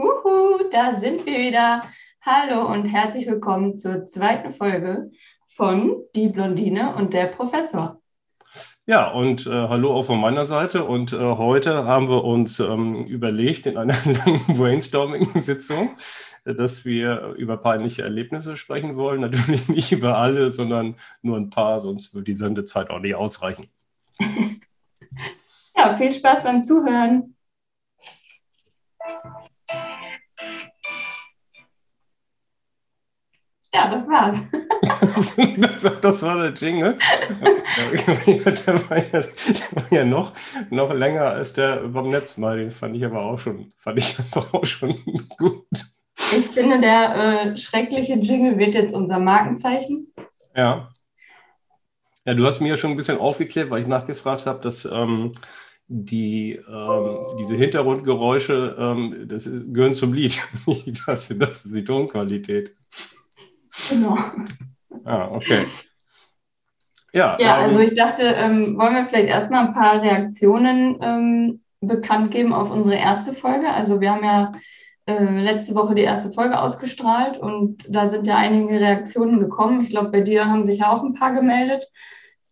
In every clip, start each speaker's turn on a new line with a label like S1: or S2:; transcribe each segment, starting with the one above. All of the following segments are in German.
S1: Uhu, da sind wir wieder. Hallo und herzlich willkommen zur zweiten Folge von Die Blondine und der Professor.
S2: Ja, und äh, hallo auch von meiner Seite. Und äh, heute haben wir uns ähm, überlegt in einer langen Brainstorming-Sitzung, dass wir über peinliche Erlebnisse sprechen wollen. Natürlich nicht über alle, sondern nur ein paar, sonst würde die Sendezeit auch nicht ausreichen.
S1: ja, viel Spaß beim Zuhören. Ja, das war's.
S2: das, das, war der Jingle. der, war ja, der war ja noch, noch länger als der beim letzten Mal. Den fand ich aber auch schon, fand ich einfach auch schon gut.
S1: Ich finde, der äh, schreckliche Jingle wird jetzt unser Markenzeichen.
S2: Ja. Ja, du hast mir ja schon ein bisschen aufgeklärt, weil ich nachgefragt habe, dass ähm, die, ähm, diese Hintergrundgeräusche ähm, das gehören zum Lied. Ich dachte, das ist die Tonqualität.
S1: Genau.
S2: Ah, okay.
S1: Ja, ja ähm, also ich dachte, ähm, wollen wir vielleicht erstmal ein paar Reaktionen ähm, bekannt geben auf unsere erste Folge. Also wir haben ja äh, letzte Woche die erste Folge ausgestrahlt und da sind ja einige Reaktionen gekommen. Ich glaube, bei dir haben sich ja auch ein paar gemeldet.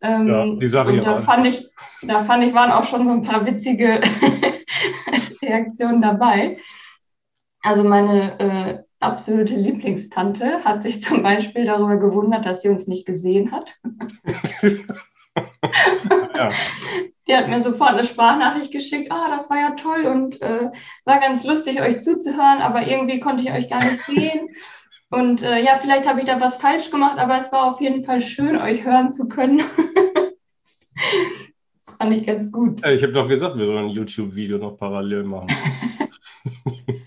S2: Ähm, ja, die Sache
S1: und da fand ich, da fand ich, waren auch schon so ein paar witzige Reaktionen dabei. Also meine äh, absolute Lieblingstante hat sich zum Beispiel darüber gewundert, dass sie uns nicht gesehen hat. ja. Die hat mir sofort eine Sprachnachricht geschickt, ah, das war ja toll und äh, war ganz lustig, euch zuzuhören, aber irgendwie konnte ich euch gar nicht sehen. Und äh, ja, vielleicht habe ich da was falsch gemacht, aber es war auf jeden Fall schön, euch hören zu können. das fand ich ganz gut.
S2: Ich habe doch gesagt, wir sollen ein YouTube-Video noch parallel machen.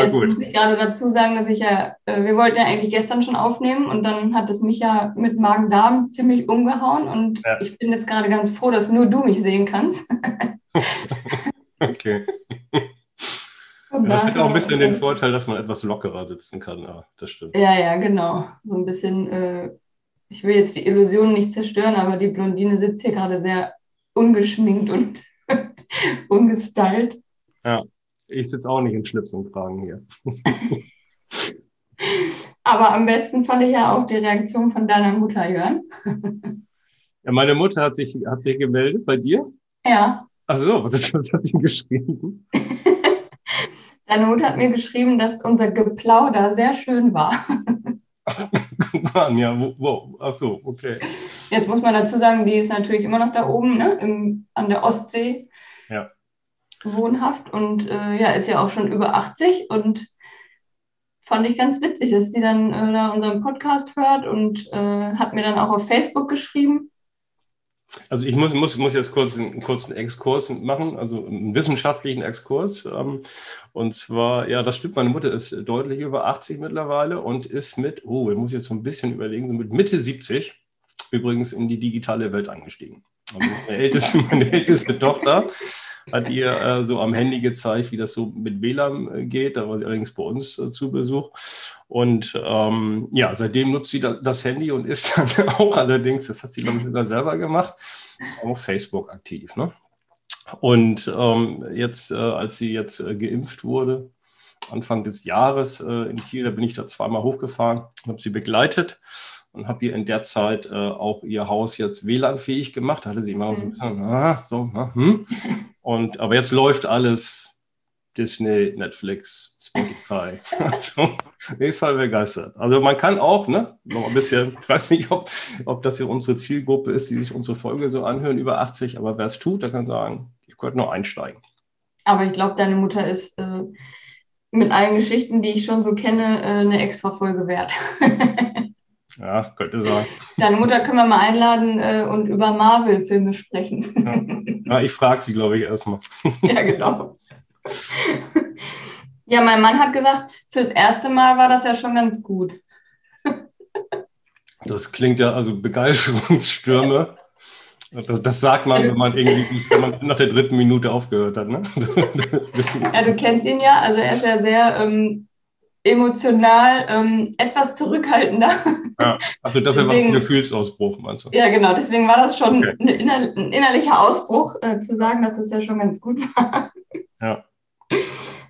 S1: Äh, jetzt muss ich gerade dazu sagen, dass ich ja, äh, wir wollten ja eigentlich gestern schon aufnehmen und dann hat es mich ja mit Magen-Darm ziemlich umgehauen und ja. ich bin jetzt gerade ganz froh, dass nur du mich sehen kannst.
S2: okay. Ja, das hat auch ein bisschen den Vorteil, dass man etwas lockerer sitzen kann. Ja, das stimmt.
S1: Ja, ja, genau. So ein bisschen, äh, ich will jetzt die Illusion nicht zerstören, aber die Blondine sitzt hier gerade sehr ungeschminkt und ungestylt.
S2: Ja. Ich sitze auch nicht in Schlips und Kragen hier.
S1: Aber am besten fand ich ja auch die Reaktion von deiner Mutter, Jörn.
S2: Ja, meine Mutter hat sich, hat sich gemeldet bei dir?
S1: Ja.
S2: Ach so, was, was hat sie geschrieben?
S1: Deine Mutter hat mir geschrieben, dass unser Geplauder sehr schön war.
S2: Guck mal, ja, wo, wo, ach so, okay.
S1: Jetzt muss man dazu sagen, die ist natürlich immer noch da oben, ne, im, an der Ostsee.
S2: Ja
S1: wohnhaft und äh, ja, ist ja auch schon über 80 und fand ich ganz witzig, dass sie dann äh, da unseren Podcast hört und äh, hat mir dann auch auf Facebook geschrieben.
S2: Also ich muss, muss, muss jetzt kurz einen kurzen Exkurs machen, also einen wissenschaftlichen Exkurs. Ähm, und zwar, ja, das stimmt, meine Mutter ist deutlich über 80 mittlerweile und ist mit, oh, ich muss jetzt so ein bisschen überlegen, so mit Mitte 70 übrigens in die digitale Welt eingestiegen. Also meine älteste, meine älteste Tochter hat ihr äh, so am Handy gezeigt, wie das so mit WLAN äh, geht. Da war sie allerdings bei uns äh, zu Besuch. Und ähm, ja, seitdem nutzt sie da, das Handy und ist dann auch allerdings, das hat sie, glaube ich, sogar selber gemacht, auf Facebook aktiv. Ne? Und ähm, jetzt, äh, als sie jetzt äh, geimpft wurde, Anfang des Jahres äh, in Kiel, da bin ich da zweimal hochgefahren habe sie begleitet und habe ihr in der Zeit äh, auch ihr Haus jetzt WLAN-fähig gemacht. Da hatte sie immer so ein mhm. bisschen, ah, so, ah, hm. Und, aber jetzt läuft alles Disney, Netflix, Spotify. also, ich voll begeistert. Also man kann auch, ne, noch ein bisschen, ich weiß nicht, ob, ob das hier unsere Zielgruppe ist, die sich unsere Folge so anhören, über 80, aber wer es tut, der kann sagen, ich könnte noch einsteigen.
S1: Aber ich glaube, deine Mutter ist äh, mit allen Geschichten, die ich schon so kenne, äh, eine extra Folge wert.
S2: Ja, könnte sein.
S1: Deine Mutter können wir mal einladen äh, und über Marvel-Filme sprechen.
S2: Ja. ja ich frage sie, glaube ich, erstmal.
S1: ja, genau. Ja, mein Mann hat gesagt, fürs erste Mal war das ja schon ganz gut.
S2: Das klingt ja also Begeisterungsstürme. Das, das, sagt man, wenn man irgendwie wenn man nach der dritten Minute aufgehört hat. Ne?
S1: Ja, du kennst ihn ja. Also er ist ja sehr ähm, emotional ähm, etwas zurückhaltender.
S2: Ja, also dafür war es ein Gefühlsausbruch, meinst du?
S1: Ja, genau. Deswegen war das schon okay. inner ein innerlicher Ausbruch, äh, zu sagen, dass es ja schon ganz gut war.
S2: Ja.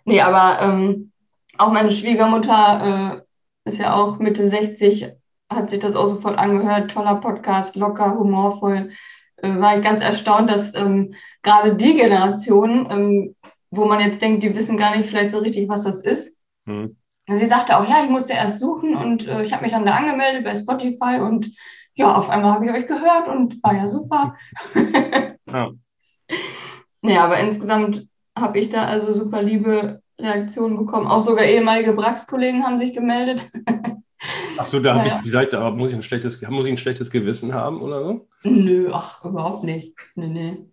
S1: Nee, aber ähm, auch meine Schwiegermutter äh, ist ja auch Mitte 60, hat sich das auch sofort angehört. Toller Podcast, locker, humorvoll. Äh, war ich ganz erstaunt, dass ähm, gerade die Generation, ähm, wo man jetzt denkt, die wissen gar nicht vielleicht so richtig, was das ist. Mhm. Sie sagte auch, ja, ich musste erst suchen und äh, ich habe mich dann da angemeldet bei Spotify und ja, auf einmal habe ich euch gehört und war ja super. ja. Naja, aber insgesamt habe ich da also super liebe Reaktionen bekommen. Auch sogar ehemalige Brax-Kollegen haben sich gemeldet.
S2: Ach so, da habe ich gesagt, aber muss ich, ein schlechtes, muss ich ein schlechtes Gewissen haben oder so?
S1: Nö, ach, überhaupt nicht. Nee, nee.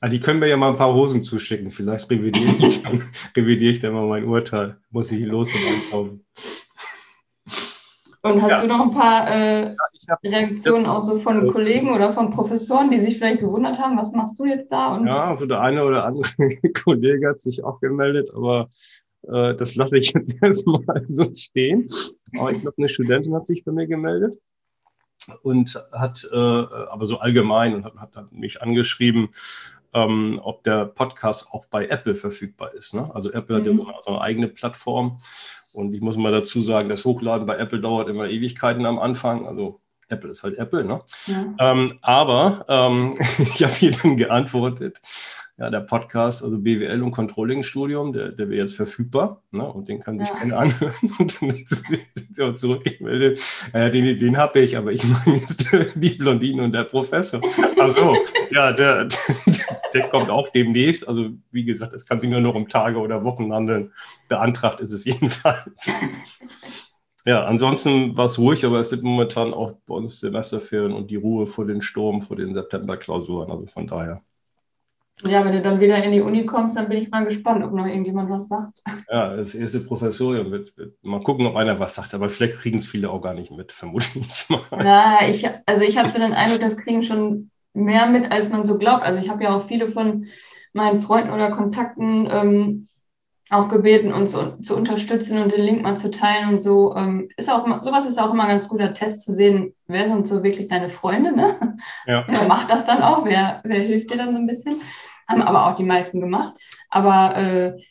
S2: Ah, die können mir ja mal ein paar Hosen zuschicken. Vielleicht revidiere ich dann, revidiere ich dann mal mein Urteil. Muss ich los und einkaufen.
S1: Und hast ja. du noch ein paar äh, ja, Reaktionen auch so von Kollegen oder von Professoren, die sich vielleicht gewundert haben, was machst du jetzt da?
S2: Und ja, also der eine oder andere Kollege hat sich auch gemeldet, aber äh, das lasse ich jetzt erstmal so stehen. Aber ich glaube, eine Studentin hat sich bei mir gemeldet und hat, äh, aber so allgemein und hat, hat mich angeschrieben, ähm, ob der Podcast auch bei Apple verfügbar ist. Ne? Also Apple mhm. hat ja mhm. so eine eigene Plattform und ich muss mal dazu sagen, das Hochladen bei Apple dauert immer Ewigkeiten am Anfang. Also Apple ist halt Apple, ne? Ja. Ähm, aber ähm, ich habe hier dann geantwortet, ja, der Podcast, also BWL und Controlling-Studium, der, der wäre jetzt verfügbar ne? und den kann sich ja. keiner anhören. Und dann sind sie auch zurückgemeldet, äh, den, den habe ich, aber ich meine jetzt die Blondine und der Professor. Also ja, der, der, der, kommt auch demnächst. Also wie gesagt, es kann sich nur noch um Tage oder Wochen handeln. Beantragt ist es jedenfalls. Ja, ansonsten war es ruhig, aber es sind momentan auch bei uns Semesterferien und die Ruhe vor den Sturm, vor den September-Klausuren. Also von daher.
S1: Ja, wenn du dann wieder in die Uni kommst, dann bin ich mal gespannt, ob noch irgendjemand was sagt.
S2: Ja, das erste Professorium wird, wird mal gucken, ob einer was sagt, aber vielleicht kriegen es viele auch gar nicht mit, vermute ich mal.
S1: Na, ich, also ich habe so den Eindruck, das kriegen schon mehr mit, als man so glaubt. Also ich habe ja auch viele von meinen Freunden oder Kontakten ähm, auch gebeten, uns zu, unterstützen und den Link mal zu teilen und so. Ähm, ist auch immer, sowas ist auch immer ein ganz guter Test zu sehen, wer sind so wirklich deine Freunde, ne? Ja. Wer macht das dann auch? Wer, wer hilft dir dann so ein bisschen? Haben aber auch die meisten gemacht. Aber äh,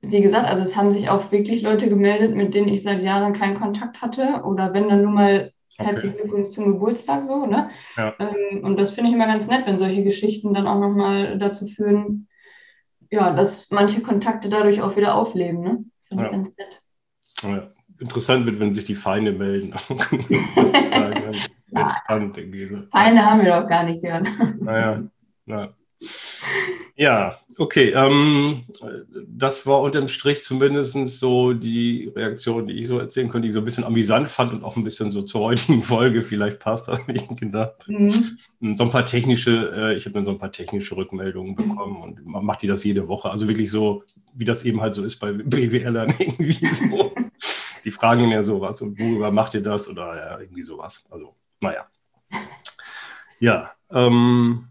S1: wie gesagt, also es haben sich auch wirklich Leute gemeldet, mit denen ich seit Jahren keinen Kontakt hatte. Oder wenn dann nur mal okay. herzlichen Glückwunsch zum Geburtstag so, ne? Ja. Ähm, und das finde ich immer ganz nett, wenn solche Geschichten dann auch nochmal dazu führen, ja, dass manche Kontakte dadurch auch wieder aufleben, ne? Finde
S2: ja. ich ganz nett. Ja. Interessant wird, wenn sich die Feinde melden.
S1: ja. Feinde haben wir doch gar nicht gehört.
S2: Naja, na. Ja, okay. Ähm, das war unterm Strich zumindest so die Reaktion, die ich so erzählen konnte, die ich so ein bisschen amüsant fand und auch ein bisschen so zur heutigen Folge vielleicht passt, habe ich gedacht. Mhm. So ein paar technische, äh, ich habe dann so ein paar technische Rückmeldungen bekommen und man macht die das jede Woche. Also wirklich so, wie das eben halt so ist bei BWLern irgendwie so. die fragen ja sowas und worüber macht ihr das oder ja, irgendwie sowas. Also, naja. Ja, ähm,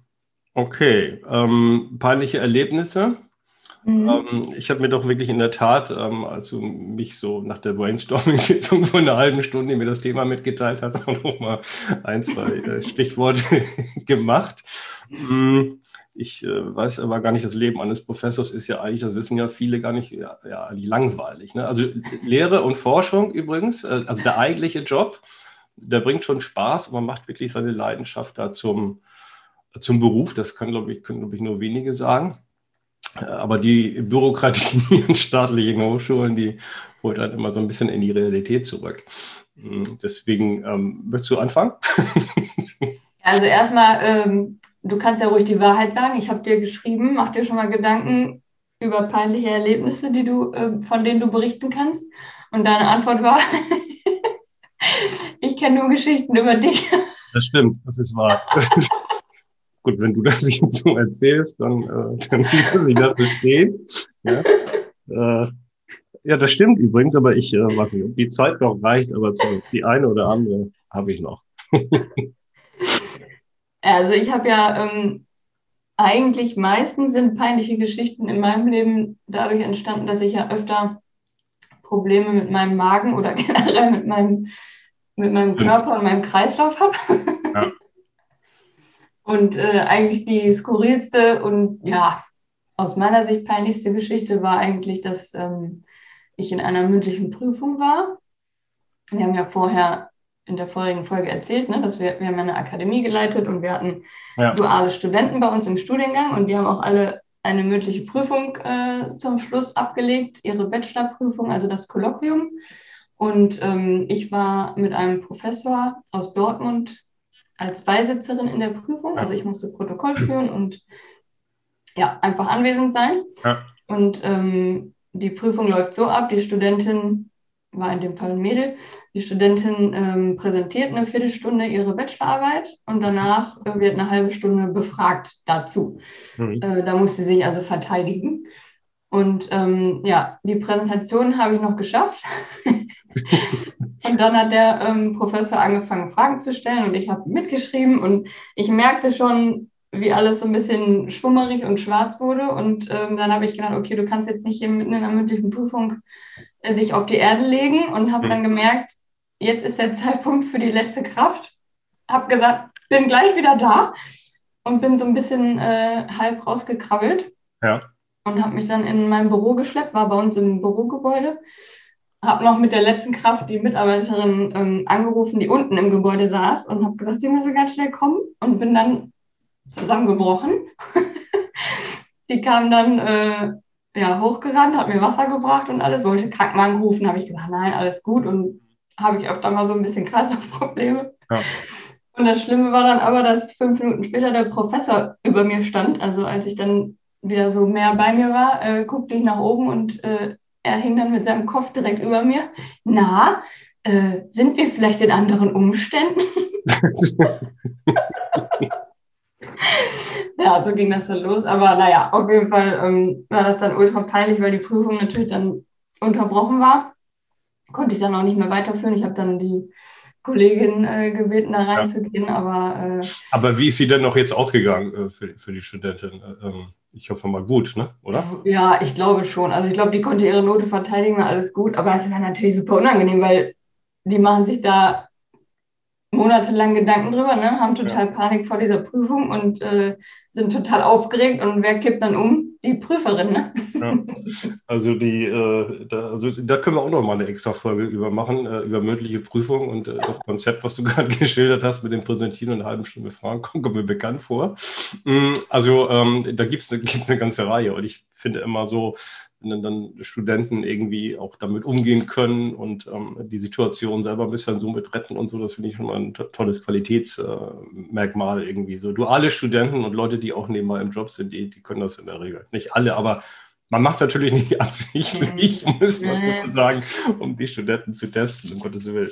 S2: Okay, ähm, peinliche Erlebnisse. Mhm. Ähm, ich habe mir doch wirklich in der Tat, ähm, als du mich so nach der Brainstorming-Sitzung von einer halben Stunde mir das Thema mitgeteilt hast, auch noch mal ein, zwei äh, Stichworte gemacht. Mhm. Ich äh, weiß aber gar nicht, das Leben eines Professors ist ja eigentlich, das wissen ja viele gar nicht, ja, ja langweilig. Ne? Also Lehre und Forschung übrigens, äh, also der eigentliche Job, der bringt schon Spaß und man macht wirklich seine Leidenschaft da zum, zum Beruf. Das kann, glaube ich, können, glaube ich, nur wenige sagen. Äh, aber die Bürokratie in staatlichen Hochschulen, die holt halt immer so ein bisschen in die Realität zurück. Hm, deswegen, ähm, möchtest du anfangen?
S1: Also erstmal, ähm, du kannst ja ruhig die Wahrheit sagen. Ich habe dir geschrieben, mach dir schon mal Gedanken über peinliche Erlebnisse, die du, äh, von denen du berichten kannst. Und deine Antwort war, ich kenne nur Geschichten über dich.
S2: Das stimmt, das ist wahr. Gut, wenn du das jetzt so erzählst, dann, äh, dann lasse ich das so stehen. Ja. Äh, ja, das stimmt übrigens, aber ich äh, weiß nicht, ob die Zeit noch reicht, aber die eine oder andere habe ich noch.
S1: also ich habe ja ähm, eigentlich meistens sind peinliche Geschichten in meinem Leben dadurch entstanden, dass ich ja öfter Probleme mit meinem Magen oder generell mit meinem, mit meinem Körper und meinem Kreislauf habe. Ja. Und äh, eigentlich die skurrilste und ja, aus meiner Sicht peinlichste Geschichte war eigentlich, dass ähm, ich in einer mündlichen Prüfung war. Wir haben ja vorher in der vorigen Folge erzählt, ne, dass wir, wir haben eine Akademie geleitet und wir hatten ja. duale Studenten bei uns im Studiengang und die haben auch alle eine mündliche Prüfung äh, zum Schluss abgelegt, ihre Bachelorprüfung, also das Kolloquium. Und ähm, ich war mit einem Professor aus Dortmund als Beisitzerin in der Prüfung. Also ich musste Protokoll führen und ja, einfach anwesend sein. Ja. Und ähm, die Prüfung läuft so ab, die Studentin war in dem Fall ein Mädel. Die Studentin ähm, präsentiert eine Viertelstunde ihre Bachelorarbeit und danach äh, wird eine halbe Stunde befragt dazu. Mhm. Äh, da muss sie sich also verteidigen. Und ähm, ja, die Präsentation habe ich noch geschafft. und dann hat der ähm, Professor angefangen, Fragen zu stellen und ich habe mitgeschrieben und ich merkte schon, wie alles so ein bisschen schwummerig und schwarz wurde. Und ähm, dann habe ich gedacht, okay, du kannst jetzt nicht hier mitten in einer mündlichen Prüfung äh, dich auf die Erde legen und habe mhm. dann gemerkt, jetzt ist der Zeitpunkt für die letzte Kraft. Habe gesagt, bin gleich wieder da und bin so ein bisschen äh, halb rausgekrabbelt. Ja. Und habe mich dann in mein Büro geschleppt, war bei uns im Bürogebäude. Habe noch mit der letzten Kraft die Mitarbeiterin ähm, angerufen, die unten im Gebäude saß und habe gesagt, sie müsse ganz schnell kommen und bin dann zusammengebrochen. die kam dann äh, ja, hochgerannt, hat mir Wasser gebracht und alles, wollte Krankenwagen rufen, habe ich gesagt, nein, alles gut und habe ich öfter mal so ein bisschen Kreislaufprobleme. Ja. Und das Schlimme war dann aber, dass fünf Minuten später der Professor über mir stand. Also als ich dann wieder so mehr bei mir war, äh, guckte ich nach oben und äh, er hing dann mit seinem Kopf direkt über mir. Na, äh, sind wir vielleicht in anderen Umständen? ja, so ging das dann los. Aber naja, auf jeden Fall ähm, war das dann ultra peinlich, weil die Prüfung natürlich dann unterbrochen war. Konnte ich dann auch nicht mehr weiterführen. Ich habe dann die Kollegin äh, gebeten, da reinzugehen, ja. aber. Äh,
S2: aber wie ist sie denn noch jetzt ausgegangen äh, für, für die Studentin? Ähm, ich hoffe mal gut, ne? oder?
S1: Ja, ich glaube schon. Also ich glaube, die konnte ihre Note verteidigen, alles gut, aber es war natürlich super unangenehm, weil die machen sich da monatelang Gedanken drüber, ne? haben total ja. Panik vor dieser Prüfung und äh, sind total aufgeregt. Und wer kippt dann um? Die Prüferin. Ne? Ja.
S2: Also, die, äh, da, also da können wir auch noch mal eine extra Folge über machen, äh, über mündliche Prüfung und äh, das Konzept, was du gerade geschildert hast mit dem Präsentieren und eine halbe Stunde Fragen, kommt mir bekannt vor. Mm, also ähm, da gibt es eine, eine ganze Reihe und ich finde immer so, wenn dann Studenten irgendwie auch damit umgehen können und ähm, die Situation selber ein bisschen so mit retten und so, das finde ich schon mal ein tolles Qualitätsmerkmal äh, irgendwie. So duale Studenten und Leute, die auch nebenbei im Job sind, die, die können das in der Regel. Nicht alle, aber man macht es natürlich nicht absichtlich, um es mal zu sagen, um die Studenten zu testen, um Gottes Willen.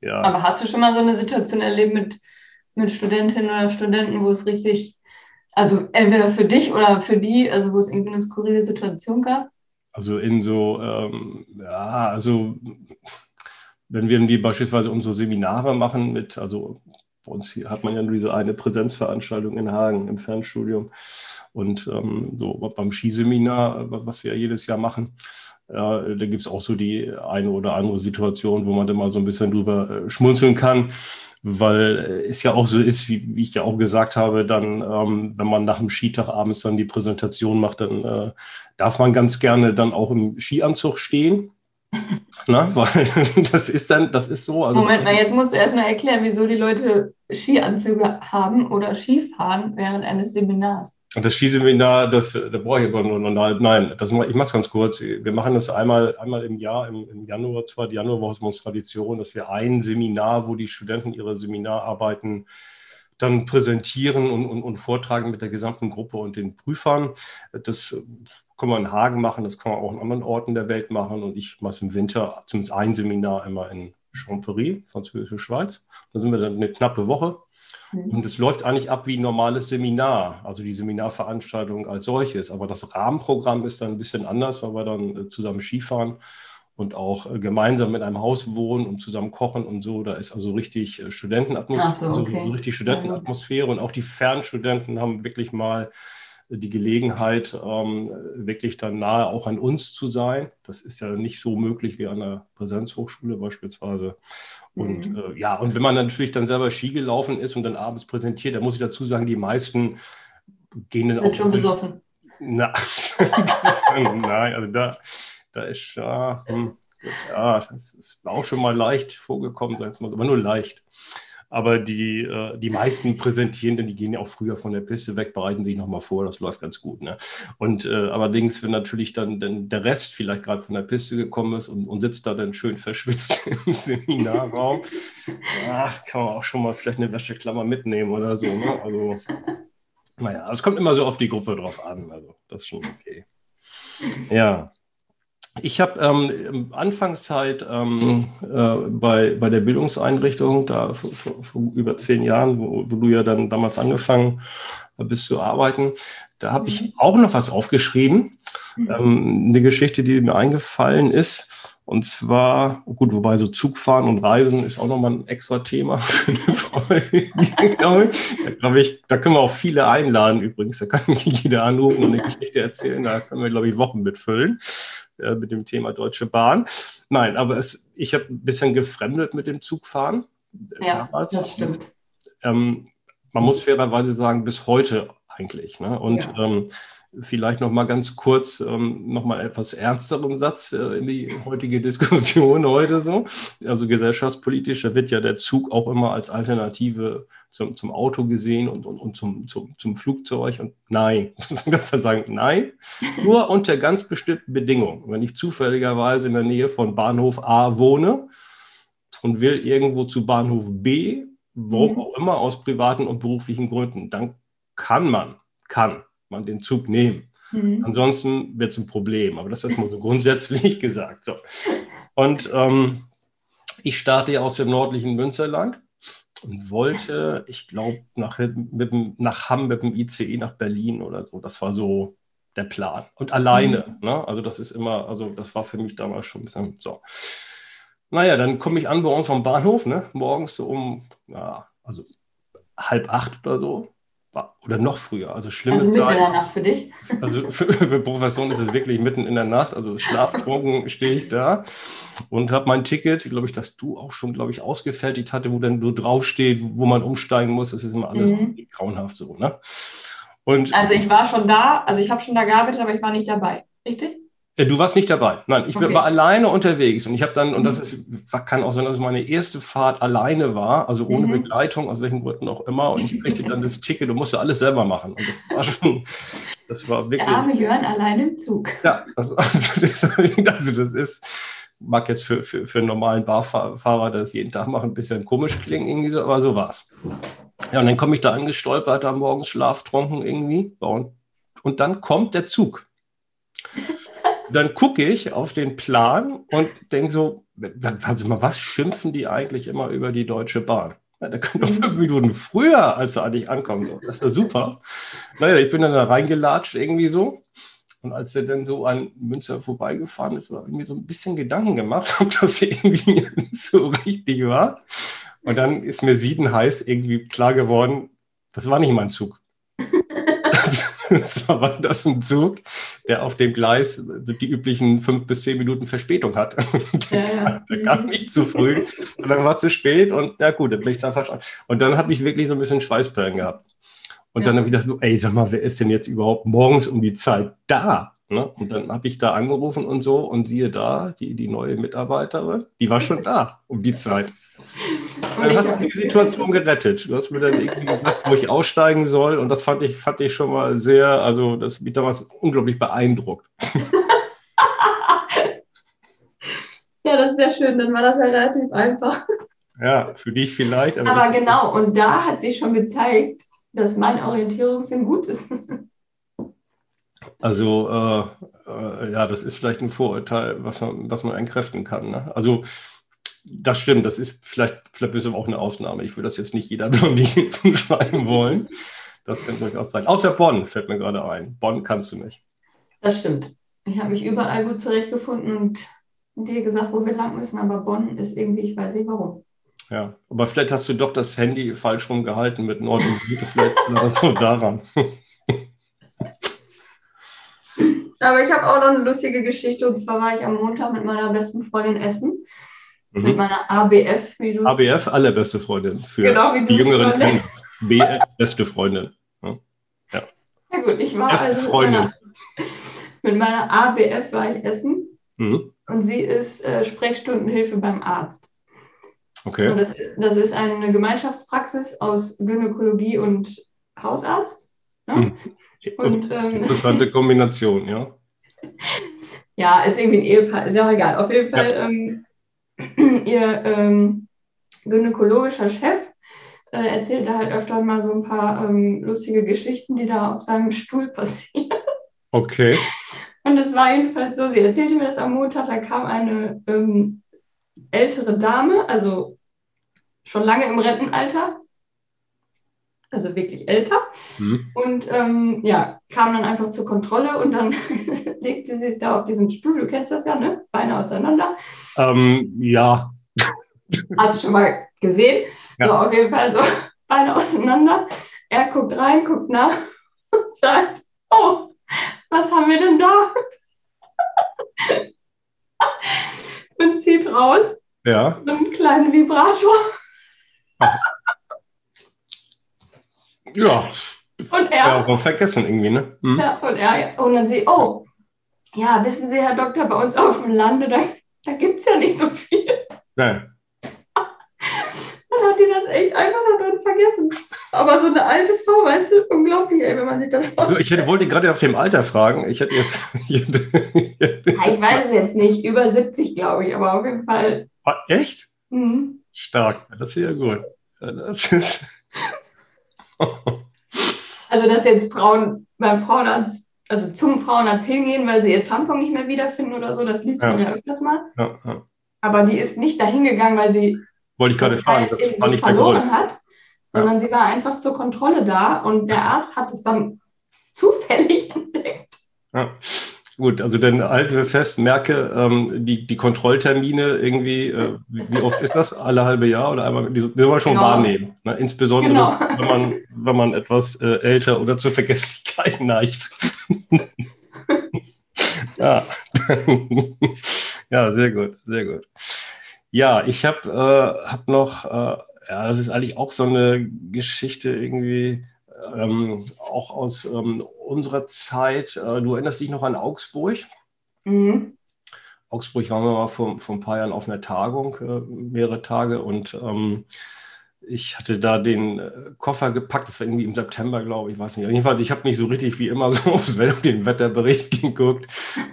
S1: Ja. Aber hast du schon mal so eine Situation erlebt mit, mit Studentinnen oder Studenten, wo es richtig also entweder für dich oder für die, also wo es irgendwie eine skurrile Situation gab?
S2: Also in so, ähm, ja, also wenn wir die beispielsweise unsere Seminare machen mit, also bei uns hier hat man ja nur diese eine Präsenzveranstaltung in Hagen im Fernstudium und ähm, so beim Skiseminar, was wir jedes Jahr machen, äh, da gibt es auch so die eine oder andere Situation, wo man dann mal so ein bisschen drüber äh, schmunzeln kann weil es ja auch so ist, wie, wie ich ja auch gesagt habe, dann, ähm, wenn man nach dem Skitag abends dann die Präsentation macht, dann äh, darf man ganz gerne dann auch im Skianzug stehen. Na, weil das ist dann, das ist so.
S1: Also, Moment mal, jetzt musst du erstmal erklären, wieso die Leute Skianzüge haben oder Skifahren während eines Seminars.
S2: Das Skiseminar, das, da brauche ich aber nur noch nein, das, ich mache es ganz kurz. Wir machen das einmal, einmal im Jahr, im, im Januar zwar, die Januarwoche ist uns Tradition, dass wir ein Seminar, wo die Studenten ihre Seminararbeiten dann präsentieren und, und, und vortragen mit der gesamten Gruppe und den Prüfern. Das kann man in Hagen machen, das kann man auch in anderen Orten der Welt machen. Und ich mache es im Winter zumindest ein Seminar immer in Champery, französische Schweiz. Da sind wir dann eine knappe Woche Mhm. Und es läuft eigentlich ab wie ein normales Seminar, also die Seminarveranstaltung als solches. Aber das Rahmenprogramm ist dann ein bisschen anders, weil wir dann äh, zusammen Skifahren und auch äh, gemeinsam in einem Haus wohnen und zusammen kochen und so. Da ist also richtig äh, Studentenatmosphäre, so, also okay. also richtig Studentenatmosphäre. Und auch die Fernstudenten haben wirklich mal die Gelegenheit, ähm, wirklich dann nahe auch an uns zu sein. Das ist ja nicht so möglich wie an der Präsenzhochschule beispielsweise. Und mhm. äh, ja, und wenn man natürlich dann selber Ski gelaufen ist und dann abends präsentiert, da muss ich dazu sagen, die meisten gehen dann
S1: Sind auch. schon besoffen.
S2: Na, nein, also da, da ist ja, hm, ja, das ist auch schon mal leicht vorgekommen, sagen wir mal, aber nur leicht. Aber die, äh, die meisten Präsentierenden, die gehen ja auch früher von der Piste weg, bereiten sich nochmal vor, das läuft ganz gut. Ne? Und äh, allerdings, wenn natürlich dann, dann der Rest vielleicht gerade von der Piste gekommen ist und, und sitzt da dann schön verschwitzt im Seminarraum, ja, kann man auch schon mal vielleicht eine Wäscheklammer mitnehmen oder so. Ne? Also, naja, es kommt immer so auf die Gruppe drauf an. Also, das ist schon okay. Ja. Ich habe ähm, Anfangszeit ähm, äh, bei, bei der Bildungseinrichtung, da vor, vor, vor über zehn Jahren, wo, wo, du ja dann damals angefangen bist zu arbeiten, da habe ich mhm. auch noch was aufgeschrieben. Mhm. Ähm, eine Geschichte, die mir eingefallen ist. Und zwar, gut, wobei so Zugfahren und Reisen ist auch nochmal ein extra Thema für. Da, glaube ich, da können wir auch viele einladen übrigens. Da kann mich jeder anrufen und eine Geschichte erzählen. Da können wir, glaube ich, Wochen mitfüllen äh, mit dem Thema Deutsche Bahn. Nein, aber es, ich habe ein bisschen gefremdet mit dem Zugfahren.
S1: Ja, damals. das stimmt.
S2: Ähm, man muss fairerweise sagen, bis heute eigentlich. Ne? Und ja. ähm, vielleicht noch mal ganz kurz ähm, noch mal etwas ernsteren Satz äh, in die heutige Diskussion heute so. Also gesellschaftspolitisch, da wird ja der Zug auch immer als Alternative zum, zum Auto gesehen und, und, und zum, zum, zum Flugzeug. Und nein, man kann sagen, nein, nur unter ganz bestimmten Bedingungen. Wenn ich zufälligerweise in der Nähe von Bahnhof A wohne und will irgendwo zu Bahnhof B, wo mhm. auch immer, aus privaten und beruflichen Gründen, dann kann man, kann man den Zug nehmen. Mhm. Ansonsten wird es ein Problem. Aber das ist mal so grundsätzlich gesagt. So. Und ähm, ich starte ja aus dem nördlichen Münsterland und wollte, ich glaube, nach, nach Hamm mit dem ICE nach Berlin oder so. Das war so der Plan. Und alleine. Mhm. Ne? Also das ist immer, also das war für mich damals schon ein bisschen so. Naja, dann komme ich an bei uns vom Bahnhof, ne? morgens so um, ja, also halb acht oder so oder noch früher. Also schlimme
S1: Also mitten in der Nacht für dich?
S2: Also für, für Professoren ist es wirklich mitten in der Nacht. Also schlaftrunken stehe ich da und habe mein Ticket, glaube ich, dass du auch schon, glaube ich, ausgefertigt hatte, wo dann so draufsteht, wo man umsteigen muss. Das ist immer alles mhm. grauenhaft so. Ne?
S1: Und, also ich war schon da, also ich habe schon da gearbeitet, aber ich war nicht dabei. Richtig?
S2: Du warst nicht dabei. Nein, ich okay. war alleine unterwegs und ich habe dann, und das ist, kann auch sein, dass es meine erste Fahrt alleine war, also ohne mhm. Begleitung, aus welchen Gründen auch immer. Und ich kriegte dann das Ticket und musste alles selber machen. Und das war schon, das war wirklich.
S1: Der arme Jörn alleine im Zug.
S2: Ja, also, also, das, also das ist, mag jetzt für, für, für einen normalen Barfahrer, der das jeden Tag macht, ein bisschen komisch klingen, irgendwie so, aber so war's. Ja, und dann komme ich da angestolpert am Morgens schlaftrunken irgendwie. Und, und dann kommt der Zug dann gucke ich auf den Plan und denke so, also mal, was schimpfen die eigentlich immer über die Deutsche Bahn? Ja, da können doch fünf Minuten früher, als er eigentlich ankommen soll. Das ist ja super. Naja, ich bin dann da reingelatscht irgendwie so. Und als er dann so an Münster vorbeigefahren ist, war irgendwie so ein bisschen Gedanken gemacht, ob das irgendwie so richtig war. Und dann ist mir siedenheiß irgendwie klar geworden, das war nicht mein Zug. Zwar war das ein Zug, der auf dem Gleis die üblichen fünf bis zehn Minuten Verspätung hat. der, ja, der kam nicht zu früh, sondern war zu spät und ja gut, dann bin ich da verstanden. Und dann habe ich wirklich so ein bisschen Schweißperlen gehabt. Und ja. dann habe ich gedacht, ey, sag mal, wer ist denn jetzt überhaupt morgens um die Zeit da? Ne? Und dann habe ich da angerufen und so und siehe da, die, die neue Mitarbeiterin, die war schon da um die Zeit. Dann hast du die Situation gerettet. Du hast mir dann irgendwie gesagt, wo ich aussteigen soll. Und das fand ich, fand ich schon mal sehr, also das mich damals unglaublich beeindruckt.
S1: ja, das ist sehr schön. Dann war das halt relativ einfach.
S2: Ja, für dich vielleicht.
S1: Aber, aber genau, und da hat sich schon gezeigt, dass mein Orientierungssinn gut ist.
S2: Also, äh, äh, ja, das ist vielleicht ein Vorurteil, was man, was man entkräften kann. Ne? Also, das stimmt, das ist vielleicht, vielleicht ist aber auch eine Ausnahme. Ich würde das jetzt nicht jeder Blondine zuschreiben wollen. Das kann durchaus sein. Außer Bonn fällt mir gerade ein. Bonn kannst du nicht.
S1: Das stimmt. Ich habe mich überall gut zurechtgefunden und dir gesagt, wo wir lang müssen, aber Bonn ist irgendwie, ich weiß nicht warum.
S2: Ja, aber vielleicht hast du doch das Handy falsch rumgehalten mit Nord und Süd. Vielleicht war das so daran.
S1: Aber ich habe auch noch eine lustige Geschichte. Und zwar war ich am Montag mit meiner besten Freundin essen. Mhm. Mit meiner ABF,
S2: wie du ABF, allerbeste Freundin. Für genau, wie die Jüngeren kennen BF, beste Freundin. Ja.
S1: ja. gut, ich war F also.
S2: Freundin.
S1: mit meiner ABF war ich essen mhm. und sie ist äh, Sprechstundenhilfe beim Arzt. Okay. Das, das, ist eine Gemeinschaftspraxis aus Gynäkologie und Hausarzt. Ne? Mhm.
S2: Und, ähm, Interessante Kombination, ja.
S1: Ja, ist irgendwie ein Ehepaar, ist ja auch egal. Auf jeden Fall, ja. ähm, ihr ähm, gynäkologischer Chef äh, erzählt da halt öfter mal so ein paar ähm, lustige Geschichten, die da auf seinem Stuhl passieren.
S2: Okay.
S1: Und es war jedenfalls so, sie erzählte mir das am Montag, da kam eine ähm, ältere Dame, also schon lange im Rentenalter, also wirklich älter. Mhm. Und ähm, ja, kam dann einfach zur Kontrolle und dann legte sie sich da auf diesen Stuhl, du kennst das ja, ne? Beine auseinander.
S2: Ähm, ja.
S1: Hast du schon mal gesehen? Ja. So, auf jeden Fall so Beine auseinander. Er guckt rein, guckt nach und sagt, oh, was haben wir denn da? und zieht raus
S2: ja.
S1: einen kleinen Vibrator.
S2: Ja.
S1: Und er. Ja,
S2: auch vergessen irgendwie, ne?
S1: Mhm. Ja, und er. Und dann sie, oh, ja, wissen Sie, Herr Doktor, bei uns auf dem Lande, da, da gibt es ja nicht so viel.
S2: Nein.
S1: Dann hat die das echt einfach da drin vergessen. Aber so eine alte Frau, weißt du, unglaublich, ey, wenn man sich das
S2: vorstellt. Also ich hätte, wollte gerade auf dem Alter fragen. Ich hätte jetzt.
S1: ich, ich weiß es jetzt nicht, über 70, glaube ich, aber auf jeden Fall.
S2: Ah, echt? Mhm. Stark, das ist ja gut. Das ist.
S1: also, dass jetzt Frauen beim Frauenarzt, also zum Frauenarzt hingehen, weil sie ihr Tampon nicht mehr wiederfinden oder so, das liest ja. man ja öfters mal. Ja, ja. Aber die ist nicht dahin gegangen, weil sie
S2: wollte ich gerade fragen, das
S1: war nicht verloren hat, sondern sie war einfach zur Kontrolle da und der Arzt hat es dann zufällig entdeckt.
S2: Ja. Gut, also dann halten wir fest, merke, ähm, die, die Kontrolltermine irgendwie, äh, wie oft ist das? Alle halbe Jahr oder einmal? Die, soll man schon genau. wahrnehmen. Ne? Insbesondere, genau. wenn, man, wenn man etwas äh, älter oder zur Vergesslichkeit neigt. ja. ja, sehr gut, sehr gut. Ja, ich habe äh, hab noch, äh, ja, das ist eigentlich auch so eine Geschichte irgendwie, ähm, auch aus ähm, unserer Zeit. Äh, du erinnerst dich noch an Augsburg? Mhm. Augsburg waren wir mal vor, vor ein paar Jahren auf einer Tagung, äh, mehrere Tage, und ähm, ich hatte da den äh, Koffer gepackt, das war irgendwie im September, glaube ich, weiß nicht. Jedenfalls, ich habe nicht so richtig wie immer so aufs Wetter, den Wetterbericht geguckt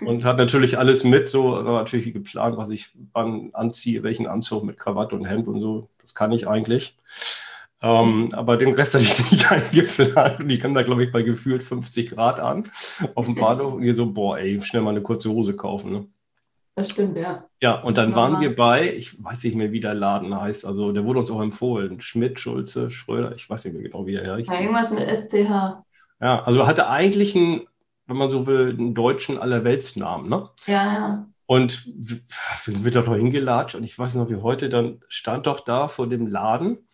S2: und hatte natürlich alles mit, so natürlich wie geplant, was ich wann anziehe, welchen Anzug mit Krawatte und Hemd und so. Das kann ich eigentlich. Ähm, aber den Rest hatte ich nicht eingeplant und ich kam da, glaube ich, bei gefühlt 50 Grad an auf dem Bahnhof und ihr so, boah, ey, schnell mal eine kurze Hose kaufen. Ne?
S1: Das stimmt, ja.
S2: Ja, und dann waren wir bei, ich weiß nicht mehr, wie der Laden heißt, also der wurde uns auch empfohlen, Schmidt, Schulze, Schröder, ich weiß nicht mehr genau, wie er heißt.
S1: Ja, irgendwas mit SCH.
S2: Ja, also hatte eigentlich einen, wenn man so will, einen deutschen Allerweltsnamen, ne?
S1: Ja, ja.
S2: Und wir sind doch hingelatscht und ich weiß noch wie heute, dann stand doch da vor dem Laden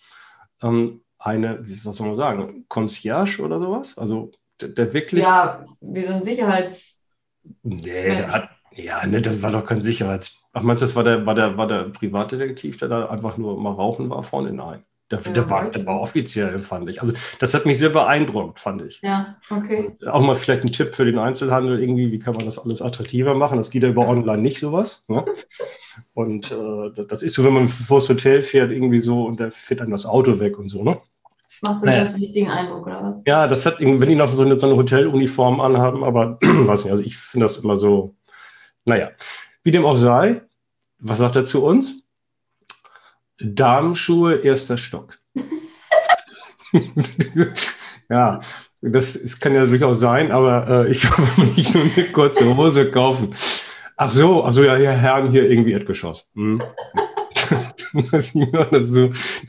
S2: ähm, eine, was soll man sagen, Concierge oder sowas? Also der, der wirklich.
S1: Ja, wie so ein Sicherheits.
S2: Nee, der hat, ja, ne, das war doch kein Sicherheits. Ach, meinst du, das war der, war der, war der Privatdetektiv, der da einfach nur mal rauchen war vorne? Nein. Der, ja, der, war, der war offiziell, fand ich. Also das hat mich sehr beeindruckt, fand ich.
S1: Ja, okay.
S2: Auch mal vielleicht ein Tipp für den Einzelhandel, irgendwie, wie kann man das alles attraktiver machen? Das geht ja über online nicht sowas. Ne? Und äh, das ist so, wenn man vor das Hotel fährt, irgendwie so und da fährt dann das Auto weg und so, ne?
S1: Macht so einen naja. ganz wichtigen Eindruck, oder was?
S2: Ja, das hat, wenn die noch so eine, so eine Hoteluniform anhaben, aber weiß nicht, also ich finde das immer so, naja, wie dem auch sei, was sagt er zu uns? Darmschuhe, erster Stock. ja, das, das kann ja durchaus sein, aber äh, ich will nicht nur eine kurze Hose kaufen. Ach so, also ja, ja, Herren hier irgendwie Erdgeschoss. Hm. dass,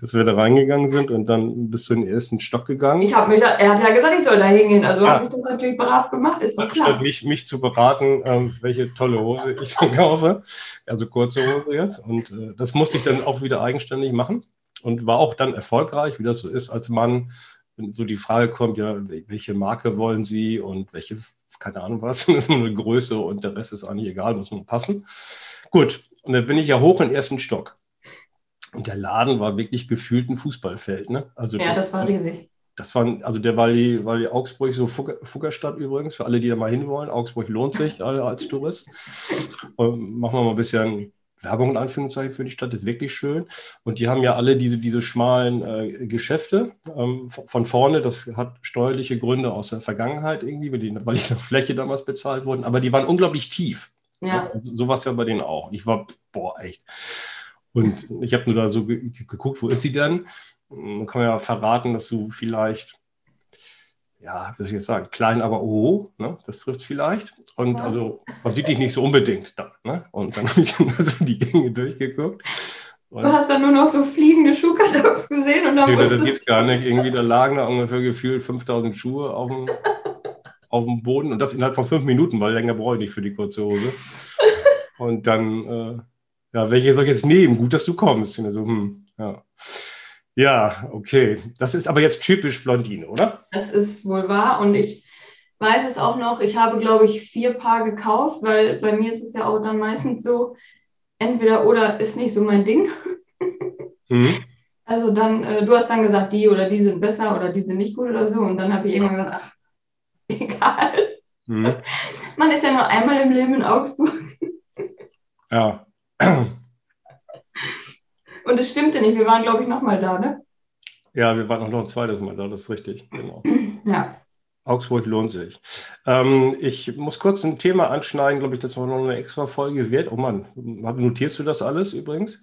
S2: dass wir da reingegangen sind und dann bist du in den ersten Stock gegangen.
S1: Ich habe mich, da, er hat ja gesagt, ich soll da hingehen, also ja. habe ich das natürlich brav gemacht, ist doch klar.
S2: Statt mich, mich zu beraten, ähm, welche tolle Hose ich dann kaufe, also kurze Hose jetzt und äh, das musste ich dann auch wieder eigenständig machen und war auch dann erfolgreich, wie das so ist als Mann, wenn so die Frage kommt, ja, welche Marke wollen Sie und welche, keine Ahnung was, das ist nur eine Größe und der Rest ist eigentlich egal, muss nur passen. Gut, und dann bin ich ja hoch im ersten Stock. Und der Laden war wirklich gefühlt ein Fußballfeld. Ne?
S1: Also ja, das war riesig.
S2: das waren, also der war die, war die Augsburg so Fuggerstadt übrigens, für alle, die da mal hinwollen. Augsburg lohnt sich als Tourist. Und machen wir mal ein bisschen Werbung in Anführungszeichen für die Stadt, ist wirklich schön. Und die haben ja alle diese, diese schmalen äh, Geschäfte ähm, von vorne. Das hat steuerliche Gründe aus der Vergangenheit irgendwie, weil die, weil die nach Fläche damals bezahlt wurden. Aber die waren unglaublich tief. Ja. So war es ja bei denen auch. Ich war, boah, echt. Und ich habe nur da so geguckt, wo ist sie denn? Man kann ja verraten, dass du vielleicht, ja, was soll ich jetzt sagen, klein, aber oh, ne? das trifft es vielleicht. Und ja. also, man sieht dich nicht so unbedingt dann. Ne? Und dann habe ich dann so die Gänge durchgeguckt.
S1: Und du hast dann nur noch so fliegende Schuhkartons gesehen und dann
S2: nee, Das gibt es gar nicht. Irgendwie, da lagen da ungefähr gefühlt 5000 Schuhe auf dem, auf dem Boden und das innerhalb von fünf Minuten, weil länger brauche ich nicht für die kurze Hose. Und dann, äh, ja, welche soll ich jetzt nehmen? Gut, dass du kommst. So, hm, ja. Ja, okay. Das ist aber jetzt typisch Blondine, oder?
S1: Das ist wohl wahr. Und ich weiß es auch noch, ich habe, glaube ich, vier Paar gekauft, weil bei mir ist es ja auch dann meistens so, entweder oder ist nicht so mein Ding. Mhm. Also dann, äh, du hast dann gesagt, die oder die sind besser oder die sind nicht gut oder so. Und dann habe ich irgendwann gesagt, ach, egal. Mhm. Man ist ja nur einmal im Leben in Augsburg.
S2: Ja.
S1: Und es stimmte nicht. Wir waren, glaube ich, nochmal da, ne?
S2: Ja, wir waren noch ein zweites Mal da, das ist richtig. Genau.
S1: Ja.
S2: Augsburg lohnt sich. Ähm, ich muss kurz ein Thema anschneiden, glaube ich, das war noch eine extra Folge wert. Oh Mann, notierst du das alles übrigens?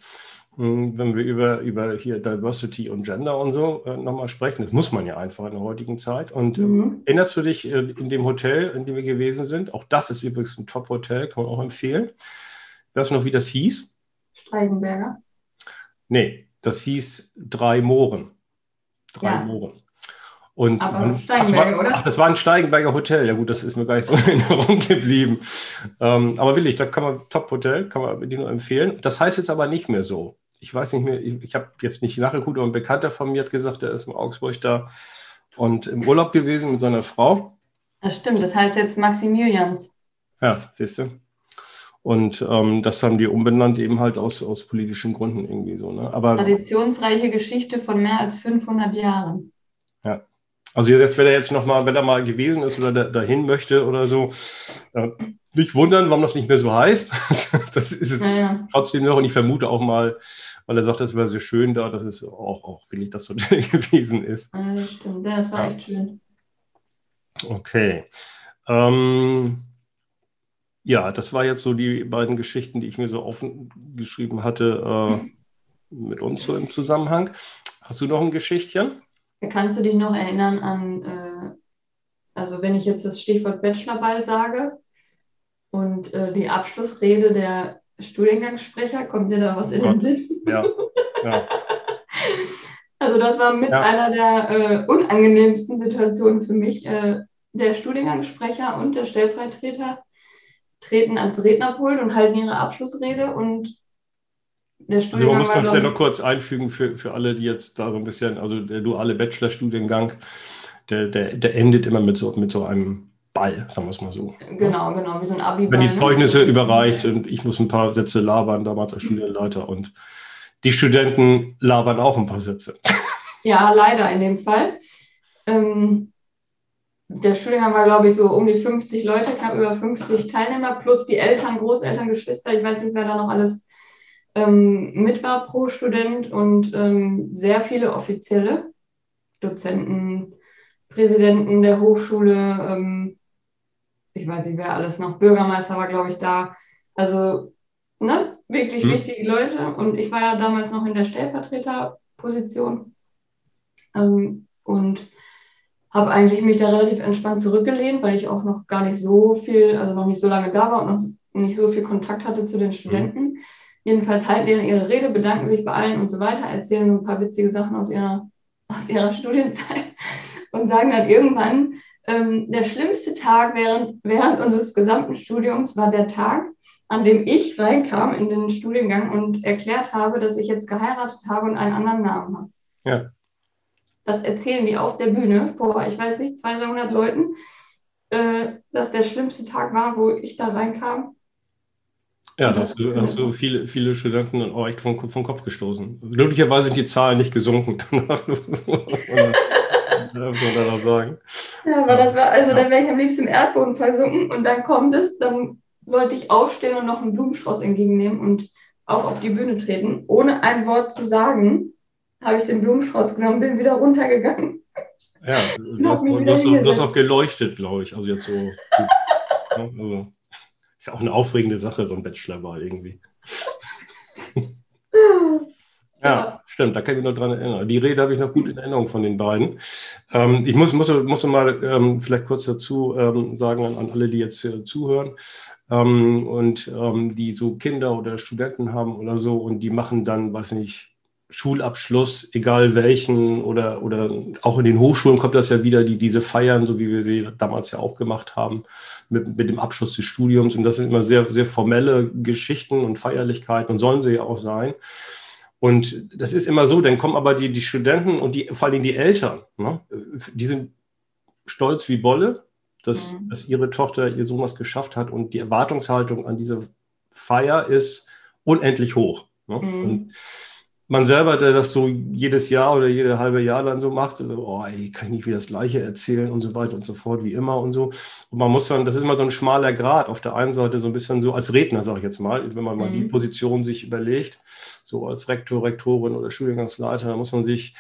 S2: Hm, wenn wir über, über hier Diversity und Gender und so äh, nochmal sprechen, das muss man ja einfach in der heutigen Zeit. Und äh, mhm. erinnerst du dich äh, in dem Hotel, in dem wir gewesen sind? Auch das ist übrigens ein Top-Hotel, kann man auch empfehlen. Weißt du noch, wie das hieß?
S1: Steigenberger.
S2: Nee, das hieß Drei Mohren. Drei ja. Mohren. Und
S1: Aber man, Steigenberger,
S2: ach,
S1: oder?
S2: Ach, das war ein Steigenberger Hotel. Ja gut, das ist mir gar nicht so in Erinnerung geblieben. Ähm, aber willig, da kann man Top-Hotel, kann man die nur empfehlen. Das heißt jetzt aber nicht mehr so. Ich weiß nicht mehr, ich, ich habe jetzt nicht nachgeguckt, aber ein Bekannter von mir hat gesagt, der ist in Augsburg da und im Urlaub gewesen mit seiner Frau.
S1: Das stimmt, das heißt jetzt Maximilians.
S2: Ja, siehst du. Und ähm, das haben die umbenannt eben halt aus, aus politischen Gründen irgendwie so. Ne? Aber,
S1: Traditionsreiche Geschichte von mehr als 500 Jahren.
S2: Ja. Also jetzt, wenn er jetzt nochmal, wenn er mal gewesen ist oder da, dahin möchte oder so, äh, nicht wundern, warum das nicht mehr so heißt. das ist es naja. trotzdem noch. Und ich vermute auch mal, weil er sagt, das wäre sehr schön da, dass es auch, auch wirklich das Hotel gewesen ist.
S1: Ja, das stimmt. Ja, das war ja. echt schön.
S2: Okay. Ähm, ja, das war jetzt so die beiden Geschichten, die ich mir so offen geschrieben hatte, äh, mit uns so im Zusammenhang. Hast du noch ein Geschichtchen?
S1: Kannst du dich noch erinnern an, äh, also wenn ich jetzt das Stichwort Bachelorball sage und äh, die Abschlussrede der Studiengangssprecher, kommt dir da was oh in den Sinn?
S2: Ja. ja.
S1: Also das war mit ja. einer der äh, unangenehmsten Situationen für mich. Äh, der Studiengangssprecher und der Stellvertreter treten ans Rednerpult und halten ihre Abschlussrede und
S2: der Studiengang. Also man muss das vielleicht noch kurz einfügen für, für alle, die jetzt da so ein bisschen, also der duale Bachelorstudiengang, der, der, der endet immer mit so, mit so einem Ball, sagen wir es mal so.
S1: Genau, genau, wie so ein abi
S2: Wenn die Zeugnisse überreicht und ich muss ein paar Sätze labern, damals als Studienleiter und die Studenten labern auch ein paar Sätze.
S1: Ja, leider in dem Fall. Ähm, der Studiengang war, glaube ich, so um die 50 Leute, knapp über 50 Teilnehmer, plus die Eltern, Großeltern, Geschwister, ich weiß nicht, wer da noch alles ähm, mit war pro Student und ähm, sehr viele offizielle Dozenten, Präsidenten der Hochschule, ähm, ich weiß nicht, wer alles noch, Bürgermeister war, glaube ich, da. Also, ne, wirklich hm. wichtige Leute. Und ich war ja damals noch in der Stellvertreterposition. Ähm, und habe eigentlich mich da relativ entspannt zurückgelehnt, weil ich auch noch gar nicht so viel, also noch nicht so lange da war und noch nicht so viel Kontakt hatte zu den Studenten. Mhm. Jedenfalls halten die dann ihre Rede, bedanken sich bei allen und so weiter, erzählen so ein paar witzige Sachen aus ihrer, aus ihrer Studienzeit und sagen dann irgendwann, ähm, der schlimmste Tag während, während unseres gesamten Studiums war der Tag, an dem ich reinkam in den Studiengang und erklärt habe, dass ich jetzt geheiratet habe und einen anderen Namen habe.
S2: Ja.
S1: Das erzählen die auf der Bühne vor, ich weiß nicht, 200, 300 Leuten, äh, dass der schlimmste Tag war, wo ich da reinkam.
S2: Ja, da hast du, hast du viele, viele Studenten auch echt vom, vom Kopf gestoßen. Glücklicherweise sind die Zahlen nicht gesunken.
S1: muss man da noch sagen. Ja, aber das war, also dann wäre ich am liebsten im Erdboden versunken und dann kommt es, dann sollte ich aufstehen und noch einen Blumenstrauß entgegennehmen und auch auf die Bühne treten. Ohne ein Wort zu sagen, habe ich den Blumenstrauß genommen, bin wieder runtergegangen.
S2: Ja, du, hast, du, hast, du hast auch geleuchtet, glaube ich. Also jetzt so. also, ist ja auch eine aufregende Sache, so ein Bachelorwahl irgendwie. Ja, stimmt, da kann ich mich noch dran erinnern. Die Rede habe ich noch gut in Erinnerung von den beiden. Ähm, ich muss, muss, muss mal ähm, vielleicht kurz dazu ähm, sagen an, an, alle, die jetzt äh, zuhören ähm, und ähm, die so Kinder oder Studenten haben oder so und die machen dann, weiß nicht, Schulabschluss, egal welchen oder, oder auch in den Hochschulen kommt das ja wieder, die diese feiern, so wie wir sie damals ja auch gemacht haben, mit, mit dem Abschluss des Studiums. Und das sind immer sehr, sehr formelle Geschichten und Feierlichkeiten und sollen sie ja auch sein. Und das ist immer so, dann kommen aber die, die Studenten und die, vor allem die Eltern, ne? die sind stolz wie Bolle, dass, mhm. dass ihre Tochter, ihr Sohn was geschafft hat und die Erwartungshaltung an diese Feier ist unendlich hoch. Ne? Mhm. Und man selber, der das so jedes Jahr oder jede halbe Jahr dann so macht, oh, ey, kann ich nicht wieder das Gleiche erzählen und so weiter und so fort, wie immer und so. Und man muss dann, das ist immer so ein schmaler Grad. Auf der einen Seite so ein bisschen so als Redner, sage ich jetzt mal, wenn man mal die mhm. Position sich überlegt, so als Rektor, Rektorin oder Studiengangsleiter, da muss man sich,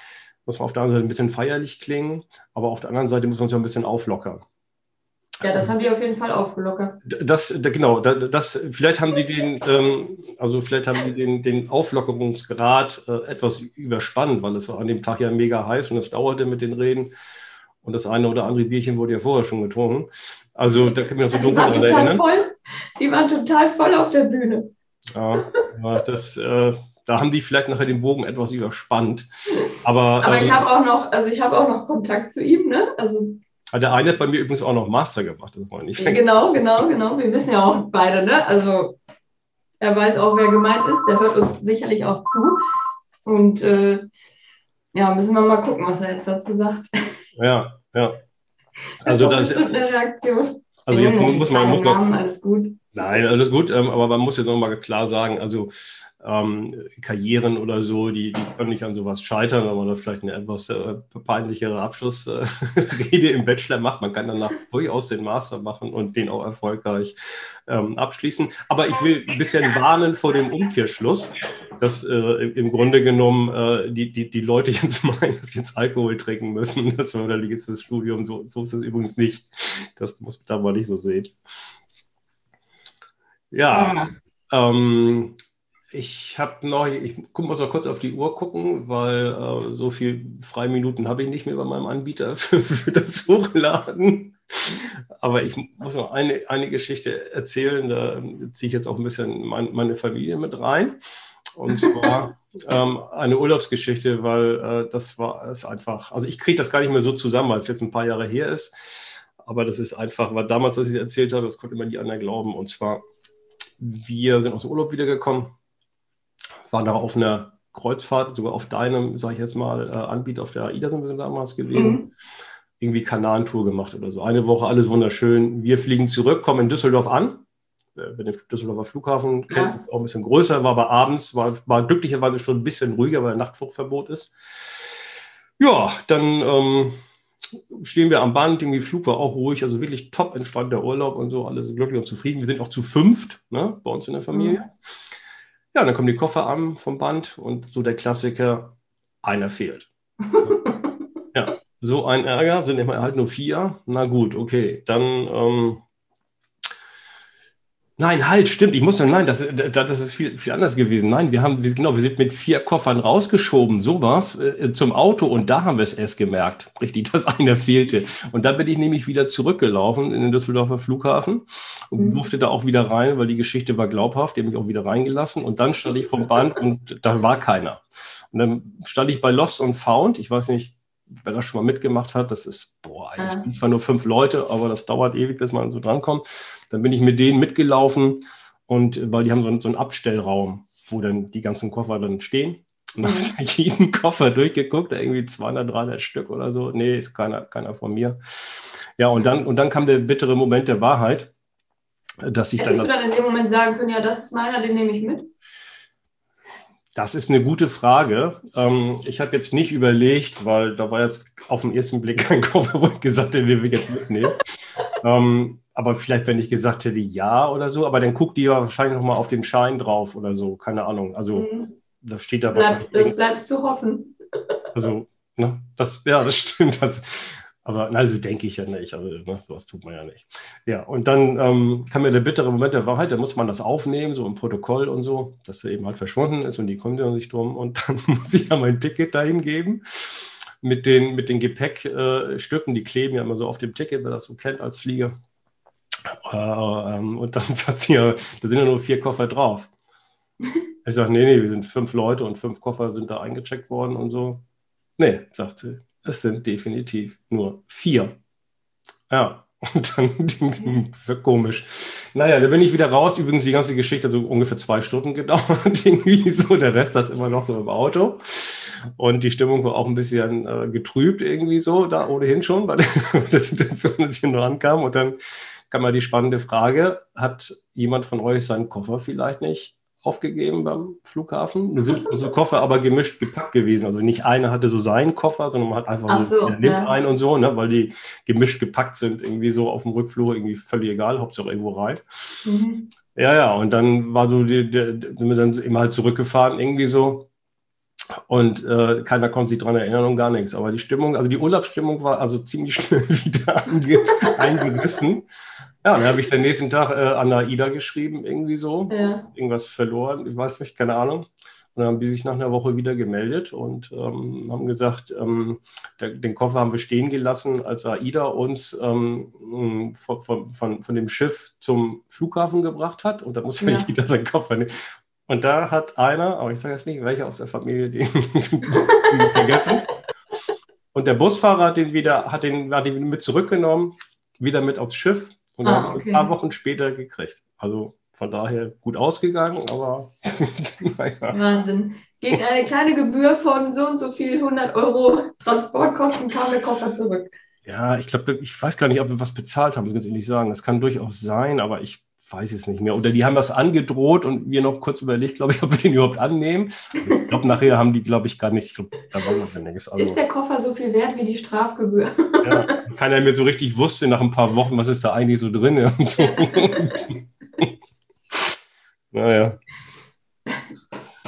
S2: muss man auf der einen Seite ein bisschen feierlich klingen, aber auf der anderen Seite muss man sich auch ein bisschen auflockern.
S1: Ja, das haben die auf jeden Fall aufgelockert.
S2: Das, genau, das, vielleicht haben die den, ähm, also vielleicht haben die den, den Auflockerungsgrad äh, etwas überspannt, weil es war an dem Tag ja mega heiß und es dauerte mit den Reden. Und das eine oder andere Bierchen wurde ja vorher schon getrunken. Also da kann ich mich so dunkel
S1: daran erinnern. Voll, die waren total voll auf der Bühne.
S2: Ja, das, äh, da haben die vielleicht nachher den Bogen etwas überspannt. Aber,
S1: Aber ich ähm, habe auch noch, also ich habe auch noch Kontakt zu ihm, ne? Also
S2: Ah, der eine hat bei mir übrigens auch noch Master gemacht.
S1: Genau, genau, genau. Wir wissen ja auch beide, ne? Also er weiß auch, wer gemeint ist. Der hört uns sicherlich auch zu. Und äh, ja, müssen wir mal gucken, was er jetzt dazu sagt.
S2: Ja, ja. Also das ist eine Reaktion. Also jetzt muss man, muss man, alles gut. Nein, alles gut, ähm, aber man muss jetzt nochmal klar sagen, also ähm, Karrieren oder so, die, die können nicht an sowas scheitern, wenn man da vielleicht eine etwas äh, peinlichere Abschlussrede äh, im Bachelor macht. Man kann danach durchaus den Master machen und den auch erfolgreich ähm, abschließen. Aber ich will ein bisschen warnen vor dem Umkehrschluss, dass äh, im Grunde genommen äh, die, die, die Leute jetzt meinen, dass sie jetzt Alkohol trinken müssen das förderlich ist fürs Studium. So, so ist es übrigens nicht. Das muss man da mal nicht so sehen. Ja, ähm, ich habe noch, ich muss mal kurz auf die Uhr gucken, weil äh, so viel Freiminuten habe ich nicht mehr bei meinem Anbieter für, für, das Hochladen. Aber ich muss noch eine, eine Geschichte erzählen, da ziehe ich jetzt auch ein bisschen mein, meine Familie mit rein. Und zwar ähm, eine Urlaubsgeschichte, weil äh, das war es einfach, also ich kriege das gar nicht mehr so zusammen, weil es jetzt ein paar Jahre her ist. Aber das ist einfach, weil damals, als ich es erzählt habe, das konnte man nie anderen glauben. Und zwar, wir sind aus dem Urlaub wiedergekommen waren da auf einer Kreuzfahrt, sogar auf deinem, sage ich jetzt mal, äh, Anbieter auf der AIDA sind wir damals gewesen. Mhm. Irgendwie Kanalentour gemacht oder so. Eine Woche, alles wunderschön. Wir fliegen zurück, kommen in Düsseldorf an. Wenn den Düsseldorfer Flughafen kennt, ja. auch ein bisschen größer, war aber abends, war, war glücklicherweise schon ein bisschen ruhiger, weil Nachtflugverbot ist. Ja, dann ähm, stehen wir am Band, irgendwie Flug war auch ruhig, also wirklich top entspannter Urlaub und so, alle sind glücklich und zufrieden. Wir sind auch zu fünft ne, bei uns in der Familie. Mhm. Ja, dann kommen die Koffer an vom Band und so der Klassiker, einer fehlt. ja, so ein Ärger, sind immer halt nur vier. Na gut, okay, dann ähm, Nein, halt, stimmt. Ich muss sagen, nein, das, das ist viel, viel anders gewesen. Nein, wir haben, genau, wir sind mit vier Koffern rausgeschoben, sowas, äh, zum Auto und da haben wir es erst gemerkt, richtig, dass einer fehlte. Und da bin ich nämlich wieder zurückgelaufen in den Düsseldorfer Flughafen und mhm. durfte da auch wieder rein, weil die Geschichte war glaubhaft, die haben mich auch wieder reingelassen und dann stand ich vom Band und da war keiner. Und dann stand ich bei Lost und Found, ich weiß nicht, wer das schon mal mitgemacht hat, das ist, boah, eigentlich ja. zwar nur fünf Leute, aber das dauert ewig, bis man so drankommt. Dann bin ich mit denen mitgelaufen und weil die haben so, so einen Abstellraum, wo dann die ganzen Koffer dann stehen. Und dann mhm. habe ich jeden Koffer durchgeguckt, irgendwie 200, 300 Stück oder so. Nee, ist keiner, keiner von mir. Ja, und dann, und dann kam der bittere Moment der Wahrheit, dass ich
S1: Hättest dann. Hättest du dann in dem Moment sagen können, ja, das ist meiner, den nehme ich mit?
S2: Das ist eine gute Frage. Ähm, ich habe jetzt nicht überlegt, weil da war jetzt auf den ersten Blick kein Koffer, wo ich gesagt hätte, den will ich jetzt mitnehmen. ähm, aber vielleicht, wenn ich gesagt hätte, ja oder so, aber dann guckt die ja wahrscheinlich nochmal auf den Schein drauf oder so, keine Ahnung. Also mhm. da steht da
S1: bleibt, Das bleibt zu hoffen.
S2: Also, ne, das, ja, das stimmt. Das, aber also denke ich ja nicht. Also ne, sowas tut man ja nicht. Ja, und dann ähm, kam mir der bittere Moment der Wahrheit, da muss man das aufnehmen, so im Protokoll und so, dass er eben halt verschwunden ist und die kommen ja nicht drum. Und dann muss ich ja mein Ticket dahin geben mit den, mit den Gepäckstücken, die kleben ja immer so auf dem Ticket, wer das so kennt als Flieger. Äh, ähm, und dann sagt sie ja, da sind ja nur vier Koffer drauf. Ich sage, nee, nee, wir sind fünf Leute und fünf Koffer sind da eingecheckt worden und so. Nee, sagt sie, es sind definitiv nur vier. Ja, und dann so komisch. Naja, da bin ich wieder raus. Übrigens, die ganze Geschichte hat so ungefähr zwei Stunden gedauert. Irgendwie so. Der Rest ist immer noch so im Auto. Und die Stimmung war auch ein bisschen äh, getrübt, irgendwie so, da ohnehin schon, bei der, der Situation, als ich nur ankam. Und dann kam mal die spannende Frage: Hat jemand von euch seinen Koffer vielleicht nicht aufgegeben beim Flughafen. Nun sind unsere Koffer aber gemischt gepackt gewesen. Also nicht einer hatte so seinen Koffer, sondern man hat einfach so, so, nimmt ja. einen und so, ne, weil die gemischt gepackt sind, irgendwie so auf dem Rückflur, irgendwie völlig egal, Hauptsache irgendwo rein. Mhm. Ja, ja, und dann war so, die, die, sind wir dann immer halt zurückgefahren, irgendwie so. Und äh, keiner konnte sich daran erinnern und gar nichts. Aber die Stimmung, also die Urlaubsstimmung war also ziemlich schnell wieder eingerissen. Ja, dann habe ich den nächsten Tag äh, an AIDA geschrieben, irgendwie so. Ja. Irgendwas verloren, ich weiß nicht, keine Ahnung. Und dann haben die sich nach einer Woche wieder gemeldet und ähm, haben gesagt, ähm, der, den Koffer haben wir stehen gelassen, als AIDA uns ähm, von, von, von, von, dem Schiff zum Flughafen gebracht hat. Und da musste ja. jeder seinen Koffer nehmen. Und da hat einer, aber ich sage jetzt nicht, welcher aus der Familie, den, den vergessen. Und der Busfahrer hat den wieder, hat den, hat den mit zurückgenommen, wieder mit aufs Schiff und ah, okay. ein paar Wochen später gekriegt. Also von daher gut ausgegangen, aber
S1: naja. Wahnsinn. Gegen eine kleine Gebühr von so und so viel 100 Euro Transportkosten kam der Koffer zurück.
S2: Ja, ich glaube, ich weiß gar nicht, ob wir was bezahlt haben, muss ich ganz ehrlich sagen. Das kann durchaus sein, aber ich weiß es nicht mehr. Oder die haben das angedroht und wir noch kurz überlegt, glaube ich, ob wir den überhaupt annehmen. Ich glaube, nachher haben die, glaube ich, gar nicht. Ich glaub, da war noch
S1: nichts. Also, ist der Koffer so viel wert wie die Strafgebühr?
S2: Ja, keiner mehr so richtig wusste nach ein paar Wochen, was ist da eigentlich so drin und so. naja.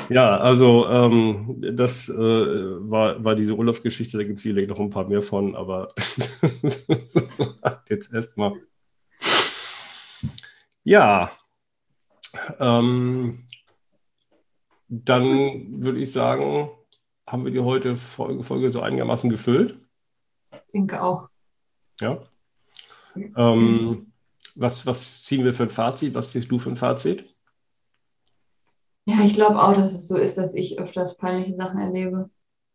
S2: Ja, also ähm, das äh, war, war diese Urlaubsgeschichte, da gibt es sicherlich noch ein paar mehr von, aber jetzt erstmal. Ja, ähm, dann würde ich sagen, haben wir die heute Folge, Folge so einigermaßen gefüllt.
S1: Ich denke auch.
S2: Ja. Ähm, was, was ziehen wir für ein Fazit? Was ziehst du für ein Fazit?
S1: Ja, ich glaube auch, dass es so ist, dass ich öfters peinliche Sachen erlebe.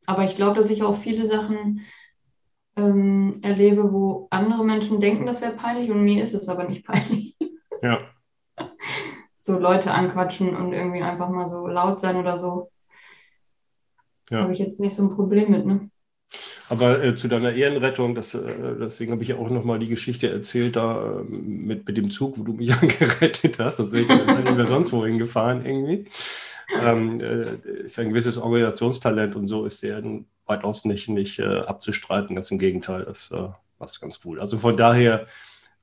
S1: Aber ich glaube, dass ich auch viele Sachen ähm, erlebe, wo andere Menschen denken, das wäre peinlich und mir ist es aber nicht peinlich.
S2: Ja.
S1: So Leute anquatschen und irgendwie einfach mal so laut sein oder so. Ja. Habe ich jetzt nicht so ein Problem mit, ne?
S2: Aber äh, zu deiner Ehrenrettung, das, äh, deswegen habe ich ja auch nochmal die Geschichte erzählt, da äh, mit, mit dem Zug, wo du mich angerettet hast. Also ich bin nicht sonst wohin gefahren irgendwie. Ähm, äh, ist ja ein gewisses Organisationstalent und so ist der weitaus nicht, nicht äh, abzustreiten. Ganz im Gegenteil, das äh, passt ganz cool. Also von daher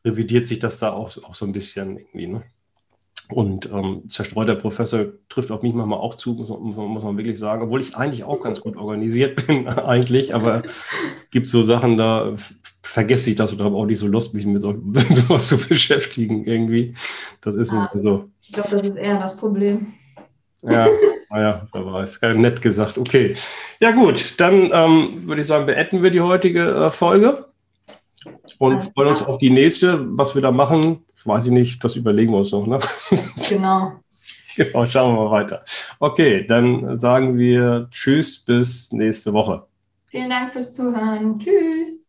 S2: revidiert sich das da auch, auch so ein bisschen irgendwie. Ne? Und ähm, zerstreuter Professor trifft auf mich manchmal auch zu, muss man, muss man, wirklich sagen, obwohl ich eigentlich auch ganz gut organisiert bin, eigentlich, aber es gibt so Sachen, da vergesse ich das oder habe auch nicht so Lust, mich mit so, sowas zu beschäftigen irgendwie. Das ist ja, so.
S1: Ich glaube, das ist eher das Problem.
S2: Ja, naja, wer weiß. Nett gesagt. Okay. Ja, gut, dann ähm, würde ich sagen, beenden wir die heutige äh, Folge und Alles freuen uns auf die nächste. Was wir da machen, weiß ich nicht, das überlegen wir uns noch. Ne?
S1: Genau.
S2: genau, schauen wir mal weiter. Okay, dann sagen wir Tschüss bis nächste Woche.
S1: Vielen Dank fürs Zuhören. Tschüss.